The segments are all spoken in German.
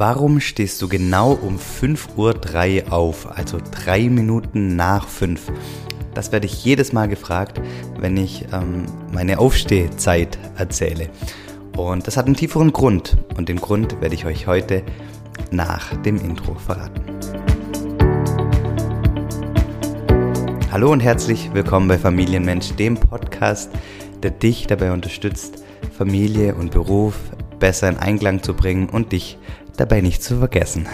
Warum stehst du genau um 5.03 Uhr auf, also drei Minuten nach 5? Das werde ich jedes Mal gefragt, wenn ich ähm, meine Aufstehzeit erzähle. Und das hat einen tieferen Grund und den Grund werde ich euch heute nach dem Intro verraten. Hallo und herzlich willkommen bei Familienmensch, dem Podcast, der dich dabei unterstützt, Familie und Beruf besser in Einklang zu bringen und dich dabei nicht zu vergessen.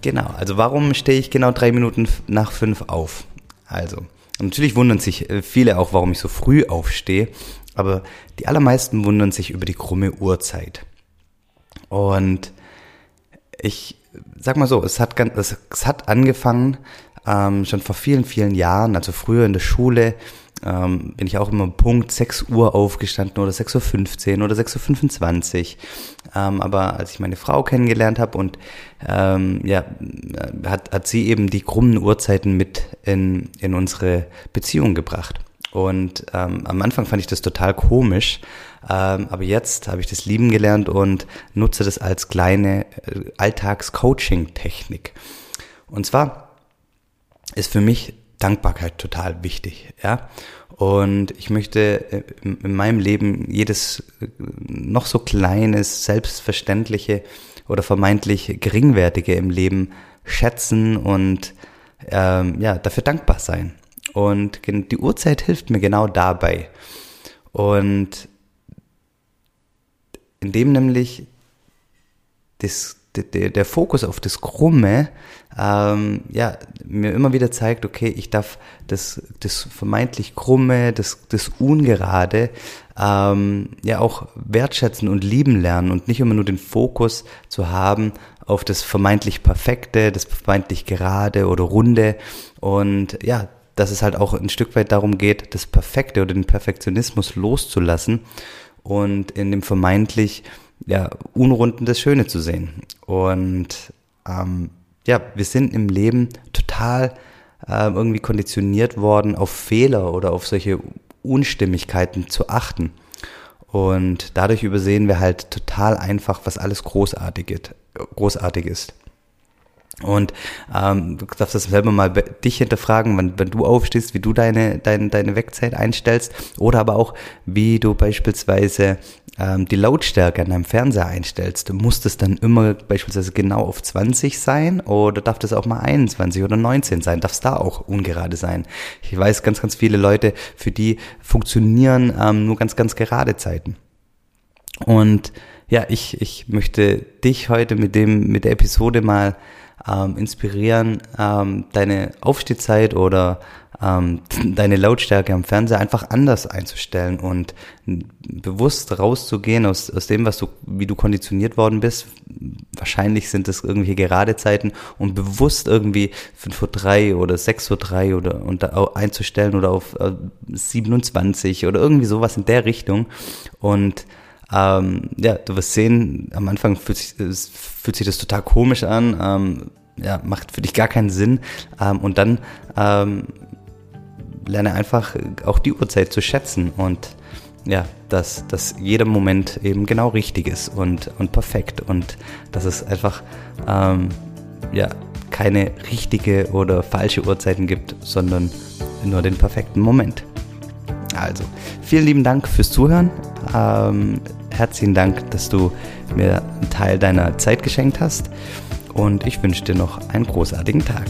Genau, also warum stehe ich genau drei Minuten nach fünf auf? Also, natürlich wundern sich äh, viele auch, warum ich so früh aufstehe, aber die allermeisten wundern sich über die krumme Uhrzeit. Und ich sag mal so, es hat, es, es hat angefangen ähm, schon vor vielen, vielen Jahren, also früher in der Schule, ähm, bin ich auch immer Punkt 6 Uhr aufgestanden oder 6.15 Uhr oder 6.25 Uhr. Ähm, aber als ich meine Frau kennengelernt habe und ähm, ja, hat, hat sie eben die krummen Uhrzeiten mit in, in unsere Beziehung gebracht. Und ähm, am Anfang fand ich das total komisch, ähm, aber jetzt habe ich das lieben gelernt und nutze das als kleine äh, Alltags-Coaching-Technik. Und zwar ist für mich Dankbarkeit total wichtig, ja. Und ich möchte äh, in meinem Leben jedes äh, noch so kleines, selbstverständliche oder vermeintlich geringwertige im Leben schätzen und ähm, ja, dafür dankbar sein. Und die Uhrzeit hilft mir genau dabei. Und indem nämlich das der, der Fokus auf das Krumme ähm, ja, mir immer wieder zeigt, okay, ich darf das, das vermeintlich Krumme, das, das Ungerade ähm, ja auch wertschätzen und lieben lernen und nicht immer nur den Fokus zu haben auf das vermeintlich Perfekte, das vermeintlich Gerade oder Runde und ja, dass es halt auch ein Stück weit darum geht, das Perfekte oder den Perfektionismus loszulassen und in dem vermeintlich ja, Unrunden das Schöne zu sehen. Und ähm, ja, wir sind im Leben total äh, irgendwie konditioniert worden, auf Fehler oder auf solche Unstimmigkeiten zu achten. Und dadurch übersehen wir halt total einfach, was alles großartig, großartig ist. Und ähm, du darfst das selber mal dich hinterfragen, wenn, wenn du aufstehst, wie du deine, deine, deine Wegzeit einstellst oder aber auch, wie du beispielsweise ähm, die Lautstärke an deinem Fernseher einstellst. Muss das dann immer beispielsweise genau auf 20 sein oder darf das auch mal 21 oder 19 sein? Darf es da auch ungerade sein? Ich weiß ganz, ganz viele Leute, für die funktionieren ähm, nur ganz, ganz gerade Zeiten. Und ja, ich, ich möchte dich heute mit dem, mit der Episode mal ähm, inspirieren, ähm, deine Aufstehzeit oder ähm, deine Lautstärke am Fernseher einfach anders einzustellen und bewusst rauszugehen aus, aus dem, was du, wie du konditioniert worden bist. Wahrscheinlich sind es irgendwie gerade Zeiten und bewusst irgendwie 5.03 Uhr oder 6.03 Uhr oder und einzustellen oder auf äh, 27 oder irgendwie sowas in der Richtung und ähm, ja, du wirst sehen, am Anfang fühlt sich, fühlt sich das total komisch an, ähm, ja, macht für dich gar keinen Sinn. Ähm, und dann ähm, lerne einfach auch die Uhrzeit zu schätzen und ja, dass, dass jeder Moment eben genau richtig ist und, und perfekt und dass es einfach ähm, ja, keine richtige oder falsche Uhrzeiten gibt, sondern nur den perfekten Moment. Also, vielen lieben Dank fürs Zuhören. Ähm, herzlichen Dank, dass du mir einen Teil deiner Zeit geschenkt hast und ich wünsche dir noch einen großartigen Tag.